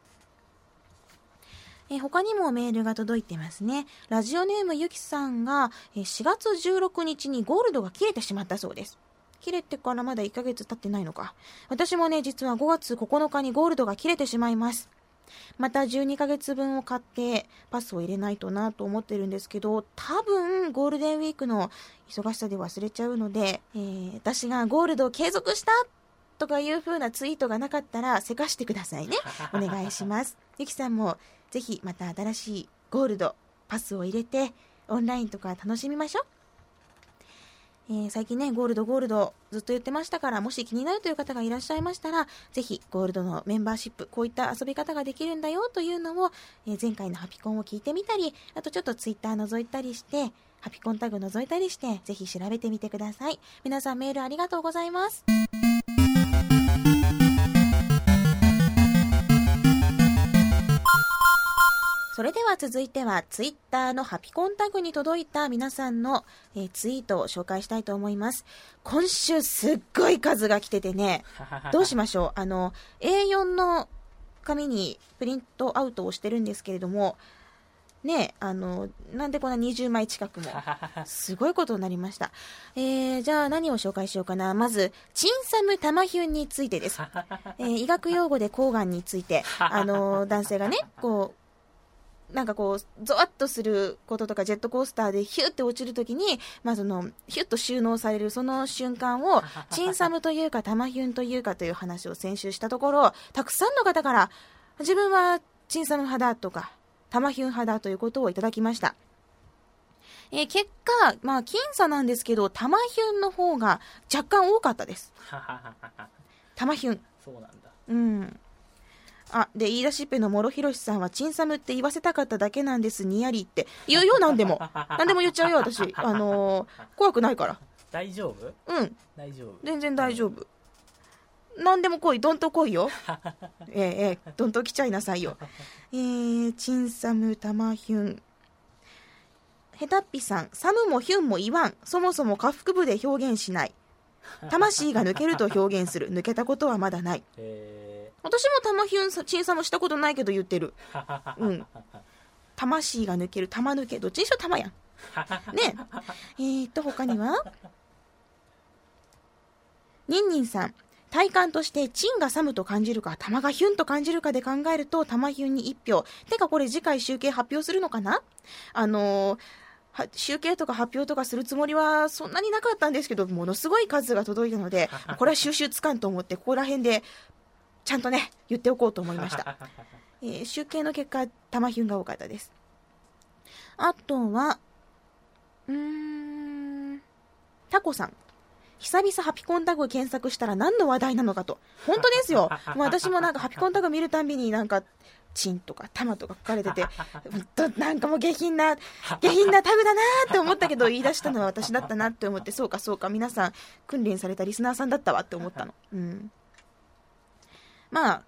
え他にもメールが届いてますね。ラジオネームゆきさんが、え4月16日にゴールドが切れてしまったそうです。切れてからまだ1ヶ月経ってないのか。私もね、実は5月9日にゴールドが切れてしまいます。また12ヶ月分を買ってパスを入れないとなと思ってるんですけど、多分ゴールデンウィークの忙しさで忘れちゃうので、えー私がゴールドを継続したとかいう風なツイートがなかったら、せかしてくださいね。お願いします。ゆきさんもぜひまた新しいゴールド、パスを入れて、オンラインとか楽しみましょう。えー最近ね、ゴールドゴールドずっと言ってましたから、もし気になるという方がいらっしゃいましたら、ぜひゴールドのメンバーシップ、こういった遊び方ができるんだよというのを、えー前回のハピコンを聞いてみたり、あとちょっとツイッター覗いたりして、ハピコンタグ覗いたりして、ぜひ調べてみてください。皆さんメールありがとうございます。それでは続いてはツイッターのハピコンタグに届いた皆さんの、えーツイートを紹介したいと思います。今週すっごい数が来ててね、どうしましょう？あの、A4 の紙にプリントアウトをしてるんですけれども、ねあの、なんでこんな20枚近くも。すごいことになりました。えー、じゃあ何を紹介しようかな？まず、チンサムタマヒュンについてです。えー医学用語で抗がんについて、あの、男性がね、こう、なんかこう、ゾワッとすることとか、ジェットコースターでヒューって落ちるときに、まあその、ヒュッと収納されるその瞬間を、チンサムというか、タマヒュンというかという話を先週したところ、たくさんの方から、自分はチンサム派だとか、タマヒュン派だということをいただきました。えー結果、まあ、僅差なんですけど、タマヒュンの方が若干多かったです。タマヒュン。そうなんだ。うん。あ、で、言い出しっぺの諸広さんは、チンサムって言わせたかっただけなんです、にやりって。言うよ、なんでも。なんでも言っちゃうよ、私。あのー怖くないから。大丈夫？うん、大丈夫全然大丈夫。なんでも来い、どんと来いよ。ええええ、どんと来ちゃいなさいよ。えー、チンサム、タマヒュン。ヘタッピさん、サムもヒュンも言わん。そもそも下腹部で表現しない。魂が抜けると表現する。抜けたことはまだない。え私もタマヒュン、チンサムしたことないけど言ってる。ー、うん。魂が抜ける、玉抜け。どっちにしろ玉やん。ねえ。えーと、他には？ニンニンさん。体感として、チンがサムと感じるか、玉がヒュンと感じるかで考えると、玉ヒュンに1票。てか、これ次回集計発表するのかな？あのーは集計とか発表とかするつもりはそんなになかったんですけど、ものすごい数が届いたので、これは収集つかんと思って、ここら辺で、ちゃんとね、言っておこうと思いました。えー集計の結果、玉ヒュンが多かったです。あとは、うーん、タコさん。久々ハピコンタグ検索したら何の話題なのかと。本当ですよ。もう私もなんかハピコンタグ見るたんびになんか、チンとかタマとか書かれてて、なんかもう下品な、下品なタグだなーって思ったけど、言い出したのは私だったなって思って、そうかそうか、皆さん訓練されたリスナーさんだったわって思ったの。うん。まあ、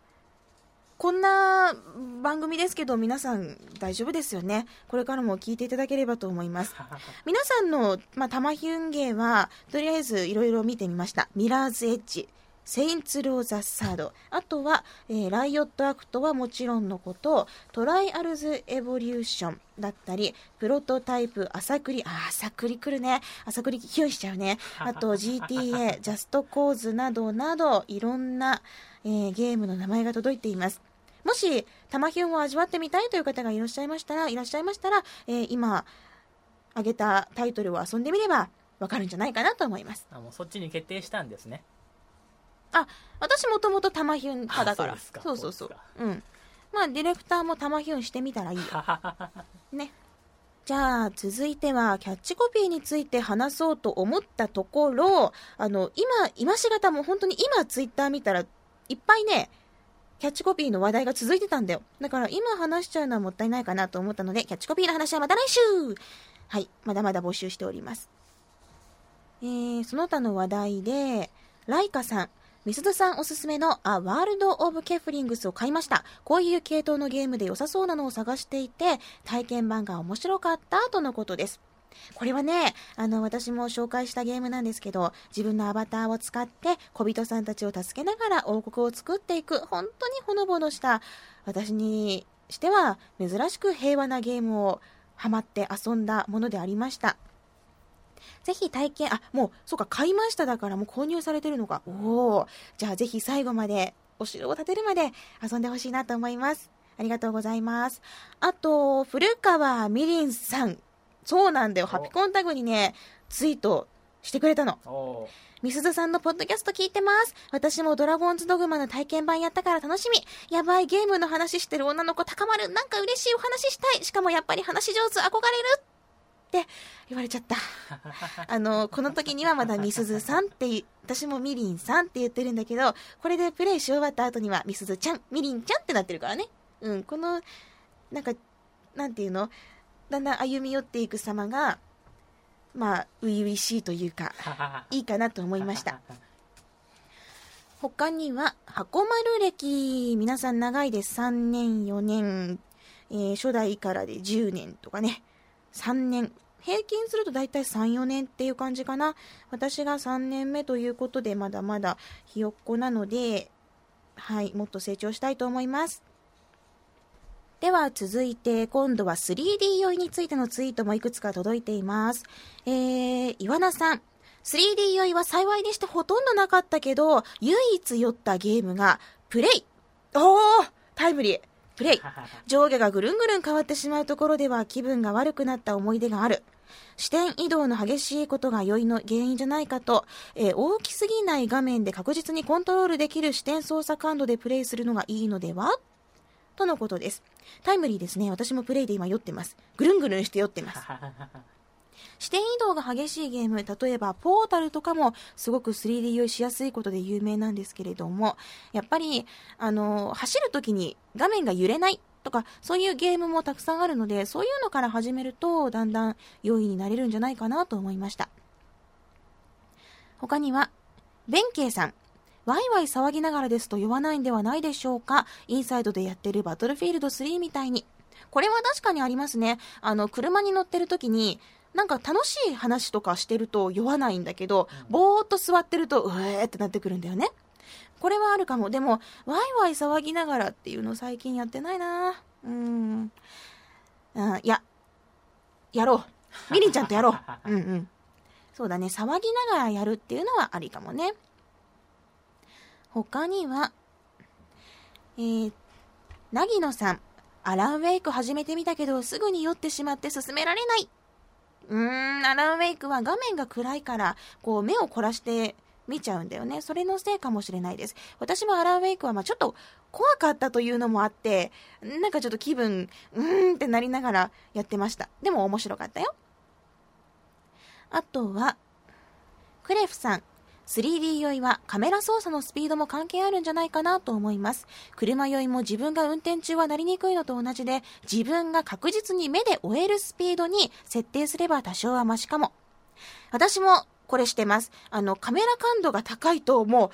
こんな番組ですけど、皆さん大丈夫ですよね。これからも聞いていただければと思います。皆さんの、まあ、玉ヒュン芸は、とりあえずいろいろ見てみました。ミラーズエッジ、セインツロウザサード、あとは、えーライオットアクトはもちろんのこと、トライアルズエボリューションだったり、プロトタイプ、アサクリ、あー、アサクリ来るね。アサクリヒュンしちゃうね。あと GTA、ジャストコーズなどなど、いろんな、えーゲームの名前が届いています。もしし、玉ヒュンを味わってみたいという方がいらっしゃいましたら、いらっしゃいましたら、えー今、挙げたタイトルを遊んでみれば、わかるんじゃないかなと思います。あもうそっちに決定したんですねあ、私もともと玉ヒュン派だから。あそうそうそうそううん。まあ、ディレクターも玉ヒュンしてみたらいいよ。ね。じゃあ、続いては、キャッチコピーについて話そうと思ったところ、あの、今、今しがたも本当に今ツイッター見たら、いっぱいね、キャッチコピーの話題が続いてたんだよ。だから今話しちゃうのはもったいないかなと思ったので、キャッチコピーの話はまた来週はい、まだまだ募集しております。えー、その他の話題で、ライカさん、ミスドさんおすすめのあワールド・オブ・ケフリングスを買いました。こういう系統のゲームで良さそうなのを探していて、体験版が面白かったとのことです。これはね、あの、私も紹介したゲームなんですけど、自分のアバターを使って小人さんたちを助けながら王国を作っていく、本当にほのぼのした、私にしては珍しく平和なゲームをハマって遊んだものでありました。ぜひ体験、あ、もう、そうか、買いましただからもう購入されてるのか。おおじゃあぜひ最後まで、お城を建てるまで遊んでほしいなと思います。ありがとうございます。あと、古川みりんさん。そうなんだよ。おハピコンタグにね、ツイートしてくれたの。みすずさんのポッドキャスト聞いてます。私もドラゴンズドグマの体験版やったから楽しみ。やばい、ゲームの話してる女の子高まる。なんか嬉しいお話したい。しかもやっぱり話上手、憧れる。って言われちゃった。あの、この時にはまだみすずさんっていう、私もみりんさんって言ってるんだけど、これでプレイし終わった後にはみすずちゃん、みりんちゃんってなってるからね。うん、この、なんか、なんていうの？だんだん歩み寄っていく様が、まあ、初々しいというか、いいかなと思いました。他には、箱丸歴。皆さん長いです。3年、4年、えー初代からで10年とかね。3年。平均すると大体3、4年っていう感じかな。私が3年目ということで、まだまだひよっこなので、はい、もっと成長したいと思います。では続いて今度は 3D 酔いについてのツイートもいくつか届いています。えー、岩名さん。3D 酔いは幸いにしてほとんどなかったけど、唯一酔ったゲームが、プレイ。おータイムリー。プレイ。上下がぐるんぐるん変わってしまうところでは気分が悪くなった思い出がある。視点移動の激しいことが酔いの原因じゃないかと、えー大きすぎない画面で確実にコントロールできる視点操作感度でプレイするのがいいのでは？とのことです。タイムリーですね。私もプレイで今酔ってます。ぐるんぐるんして酔ってます。視点移動が激しいゲーム、例えばポータルとかもすごく 3D 酔いしやすいことで有名なんですけれども、やっぱり、あの、走るときに画面が揺れないとか、そういうゲームもたくさんあるので、そういうのから始めると、だんだん良いになれるんじゃないかなと思いました。他には、弁慶さん。ワイワイ騒ぎながらですと酔わないんではないでしょうか。インサイドでやってるバトルフィールド3みたいに。これは確かにありますね。あの、車に乗ってる時に、なんか楽しい話とかしてると酔わないんだけど、ぼーっと座ってると、うえーってなってくるんだよね。これはあるかも。でも、ワイワイ騒ぎながらっていうの最近やってないなうーん。あいや、やろう。みりんちゃんとやろう。うんうん。そうだね。騒ぎながらやるっていうのはありかもね。他には、えー、なぎのさん。アランウェイク始めてみたけど、すぐに酔ってしまって進められない。うーん、アランウェイクは画面が暗いから、こう目を凝らして見ちゃうんだよね。それのせいかもしれないです。私もアランウェイクはまちょっと怖かったというのもあって、なんかちょっと気分、うーんってなりながらやってました。でも面白かったよ。あとは、クレフさん。3D 酔いはカメラ操作のスピードも関係あるんじゃないかなと思います。車酔いも自分が運転中はなりにくいのと同じで、自分が確実に目で追えるスピードに設定すれば多少はマシかも。私もこれしてます。あの、カメラ感度が高いともう、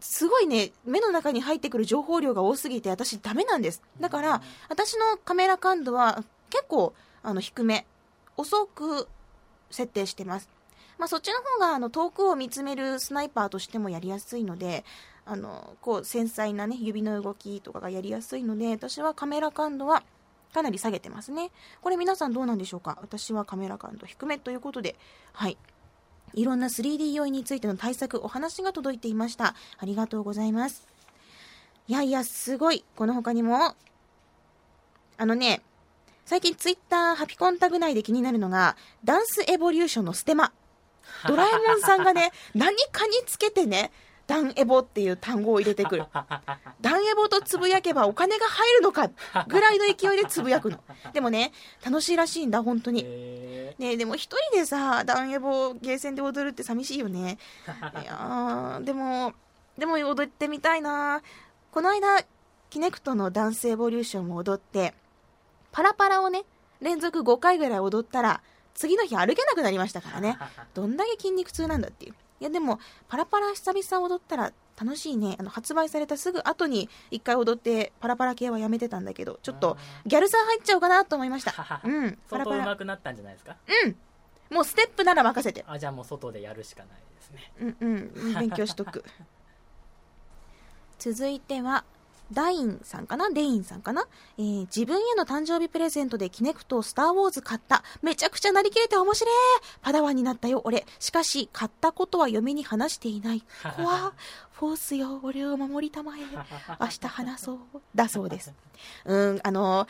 すごいね、目の中に入ってくる情報量が多すぎて私ダメなんです。だから、私のカメラ感度は結構、あの、低め。遅く設定してます。まあ、そっちの方があの遠くを見つめるスナイパーとしてもやりやすいのであのこう繊細な、ね、指の動きとかがやりやすいので私はカメラ感度はかなり下げてますね。これ皆さんどうなんでしょうか？私はカメラ感度低めということではい。いろんな 3D 用意についての対策お話が届いていました。ありがとうございます。いやいや、すごい。この他にも、あのね、最近ツイッターハピコンタグ内で気になるのが、ダンスエボリューションのステマ。ドラえもんさんがね、何かにつけてね、ダンエボっていう単語を入れてくる。ダンエボとつぶやけばお金が入るのかぐらいの勢いでつぶやくの。でもね、楽しいらしいんだ、本当に。へねえ、でも一人でさ、ダンエボゲーセンで踊るって寂しいよね。いやーでも、でも踊ってみたいなこの間、キネクトのダンスエボリューションを踊って、パラパラをね、連続5回ぐらい踊ったら、次の日歩けなくなりましたからね。どんだけ筋肉痛なんだっていう。いやでも、パラパラ久々踊ったら楽しいね。あの、発売されたすぐ後に一回踊って、パラパラ系はやめてたんだけど、ちょっと、ギャルさん入っちゃおうかなと思いました。うん。パラパラ。上手くなったんじゃないですか？うん。もうステップなら任せて。あじゃあもう外でやるしかないですねうんうん、勉強しとく。続いては、ダインさんかな？デインさんかな、えー自分への誕生日プレゼントでキネクトスターウォーズ買った。めちゃくちゃなりきれて面白い。パダワンになったよ、俺。しかし、買ったことは嫁に話していない。怖フォースよ、俺を守りたまえ。明日話そう。だそうです。うん、あの、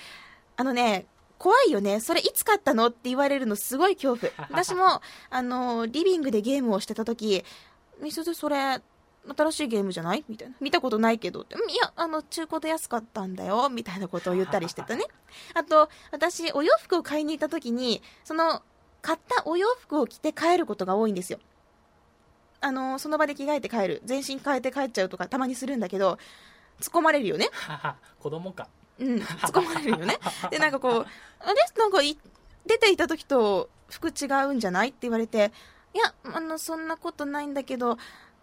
あのね、怖いよね。それいつ買ったのって言われるのすごい恐怖。私も、あの、リビングでゲームをしてた時、みすずそれ、新しいゲームじゃない？みたいな。見たことないけど。うんいや、あの、中古で安かったんだよ。みたいなことを言ったりしてたね。あと、私、お洋服を買いに行った時に、その、買ったお洋服を着て帰ることが多いんですよ。あの、その場で着替えて帰る。全身変えて帰っちゃうとかたまにするんだけど、突っ込まれるよね。子供かうん、突っ込まれるよね。で、なんかこう、あれ？なんかい、出ていた時と服違うんじゃない？って言われて、いや、あの、そんなことないんだけど、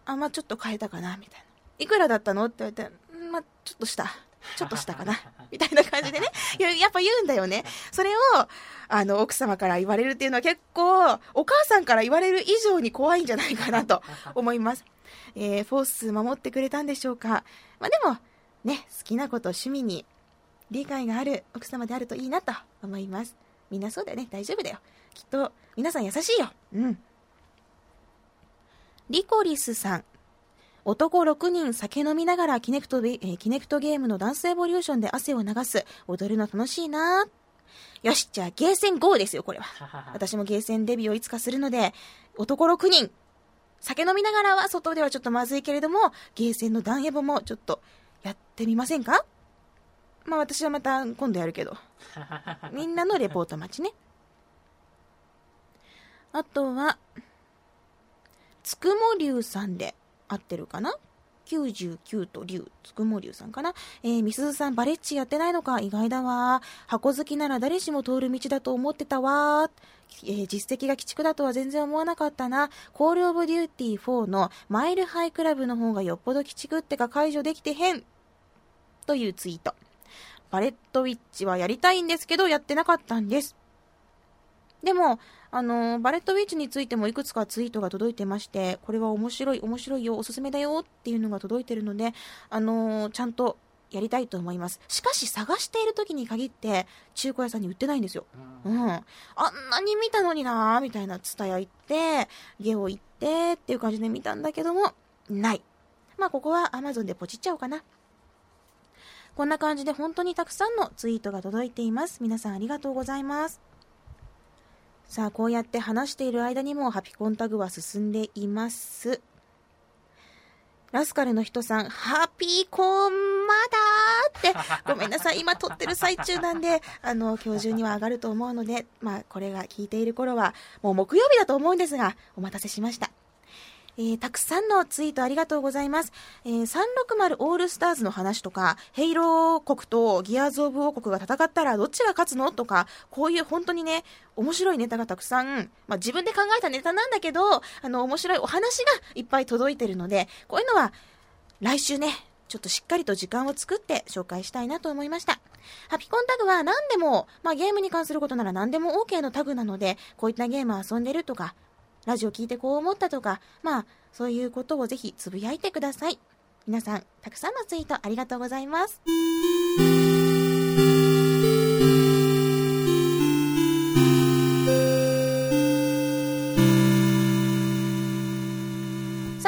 あ、まあちょっと変えたかな、みたいな。いくらだったの？って言われて、うんまあちょっとした。ちょっとしたかな。みたいな感じでね。いや、やっぱ言うんだよね。それを、あの、奥様から言われるっていうのは結構、お母さんから言われる以上に怖いんじゃないかなと思います。えー、フォース守ってくれたんでしょうか。まあでも、ね、好きなことを趣味に理解がある奥様であるといいなと思います。みんなそうだよね。大丈夫だよ。きっと、皆さん優しいよ。うん。リコリスさん。男6人酒飲みながらキネクトビ、えーキネクトゲームのダンスエボリューションで汗を流す。踊るの楽しいなよし、じゃあゲーセン GO ですよ、これは。私もゲーセンデビューをいつかするので、男6人。酒飲みながらは外ではちょっとまずいけれども、ゲーセンのダンエボもちょっとやってみませんか？まあ私はまた今度やるけど。みんなのレポート待ちね。あとは、つくもりゅうさんで合ってるかな ?99 と竜、つくもりゅうさんかな？えー、みすずさんバレッチやってないのか？意外だわ。箱好きなら誰しも通る道だと思ってたわ。えー実績が鬼畜だとは全然思わなかったな。コールオブデューティー4のマイルハイクラブの方がよっぽど鬼畜ってか解除できてへん。というツイート。バレットウィッチはやりたいんですけど、やってなかったんです。でも、あの、バレットウィッチについてもいくつかツイートが届いてまして、これは面白い、面白いよ、おすすめだよっていうのが届いてるので、あの、ちゃんとやりたいと思います。しかし、探している時に限って、中古屋さんに売ってないんですよ。うん。あんなに見たのになーみたいな、ツタヤ行って、ゲオ行ってっていう感じで見たんだけども、ない。まあ、ここは Amazon でポチっちゃおうかな。こんな感じで本当にたくさんのツイートが届いています。皆さんありがとうございます。さあ、こうやって話している間にもハピコンタグは進んでいます。ラスカルの人さん、ハピコンまだーって、ごめんなさい、今撮ってる最中なんで、あの、今日中には上がると思うので、まあ、これが聞いている頃は、もう木曜日だと思うんですが、お待たせしました。えーたくさんのツイートありがとうございます。えー360オールスターズの話とか、ヘイロー国とギアーズ・オブ王国が戦ったらどっちが勝つのとか、こういう本当にね、面白いネタがたくさん、まあ自分で考えたネタなんだけど、あの、面白いお話がいっぱい届いてるので、こういうのは来週ね、ちょっとしっかりと時間を作って紹介したいなと思いました。ハピコンタグは何でも、まあゲームに関することなら何でも OK のタグなので、こういったゲーム遊んでるとか、ラジオ聞いてこう思ったとか、まあ、そういうことをぜひつぶやいてください。皆さん、たくさんのツイートありがとうございます。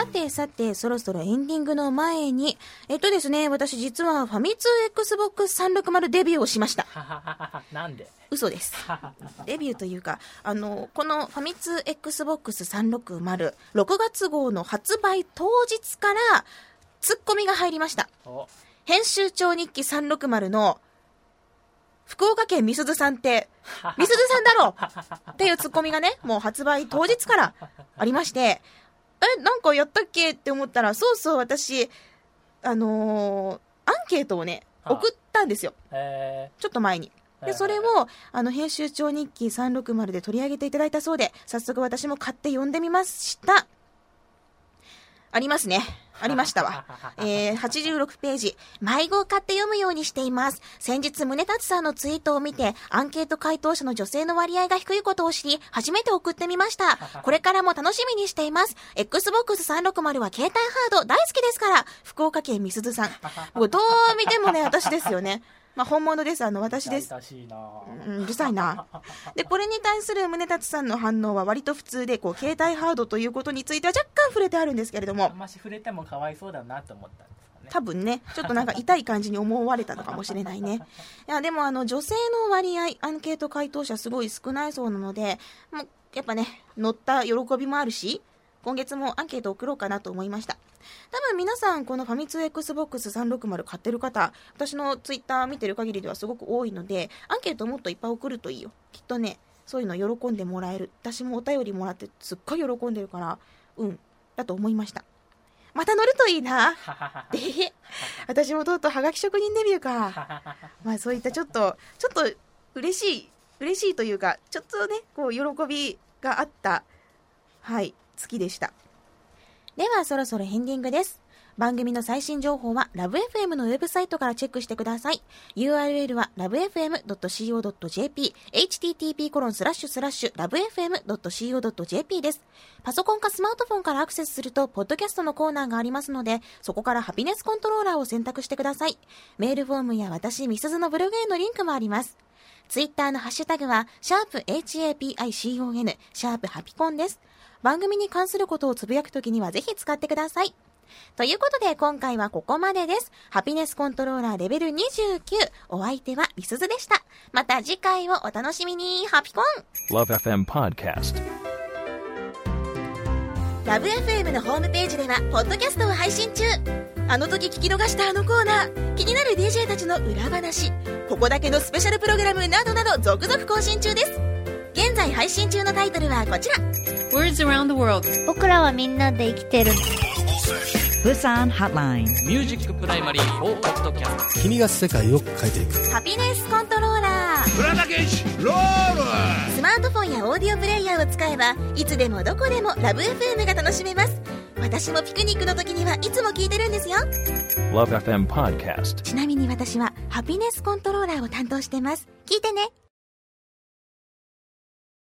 て、てさて、そろそろエンディングの前に、えっとですね、私実はファミ通 Xbox360 デビューをしました。なんで？嘘です。デビューというか、あの、このファミ通 Xbox360、6月号の発売当日から、ツッコミが入りました。お編集長日記360の、福岡県みすずさんって、みすずさんだろっていうツッコミがね、もう発売当日からありまして、え、なんかやったっけ？って思ったら、そうそう、私、あのーアンケートをね、はあ送ったんですよ。えちょっと前に。で、それを、あの、編集長日記360で取り上げていただいたそうで、早速私も買って読んでみました。ありますね。ありましたわ。えー、86ページ。迷子を買って読むようにしています。先日、宗達さんのツイートを見て、アンケート回答者の女性の割合が低いことを知り、初めて送ってみました。これからも楽しみにしています。Xbox 360は携帯ハード大好きですから、福岡県みすずさん。もうどう見てもね、私ですよね。まあ、本物です。あの、私です。うんうるさいな。で、これに対する宗達さんの反応は割と普通で、こう、携帯ハードということについては若干触れてあるんですけれどあもん、まし触れてもかわいそうだなと思ったん多分ね、ちょっとなんか痛い感じに思われたのかもしれないね。いや、でもあの、女性の割合、アンケート回答者すごい少ないそうなので、もう、やっぱね、乗った喜びもあるし、今月もアンケート送ろうかなと思いました。多分皆さん、このファミ通 Xbox360 買ってる方、私のツイッター見てる限りではすごく多いので、アンケートもっといっぱい送るといいよ。きっとね、そういうの喜んでもらえる。私もお便りもらってすっごい喜んでるから、うん、だと思いました。また乗るといいな。で、私もとうとうはがき職人デビューか。まあそういったちょっと、ちょっと嬉しい、嬉しいというか、ちょっとね、こう、喜びがあった、はい、月でした。では、そろそろエンディングです。番組の最新情報は、ラブ f m のウェブサイトからチェックしてください。URL は、lovefm.co.jp、http コロンスラッシュスラッシュ、lovefm.co.jp です。パソコンかスマートフォンからアクセスすると、ポッドキャストのコーナーがありますので、そこからハピネスコントローラーを選択してください。メールフォームや私、みすずのブログへのリンクもあります。ツイッターのハッシュタグは、シャープ HAPICON、シャープハピコンです。番組に関することをつぶやくときにはぜひ使ってください。ということで、今回はここまでです。ハピネスコントローラーレベル29。お相手はみすずでした。また次回をお楽しみに。ハピコン Love FM Podcast. ラブ f m のホームページでは、ポッドキャストを配信中。あの時聞き逃したあのコーナー、気になる DJ たちの裏話、ここだけのスペシャルプログラムなどなど続々更新中です。現在配信中のタイトルはこちら。Words around the world. 僕らはみんなで生きてる Busan Hotline. ミュージックプライマリー4ポッドキャスト君が世界を変えていくハピネスコントローラー。スマートフォンやオーディオプレイヤーを使えば、いつでもどこでもラブ FM が楽しめます。私もピクニックの時にはいつも聞いてるんですよ。Love FM Podcast. ちなみに私はハピネスコントローラーを担当してます。聞いてね。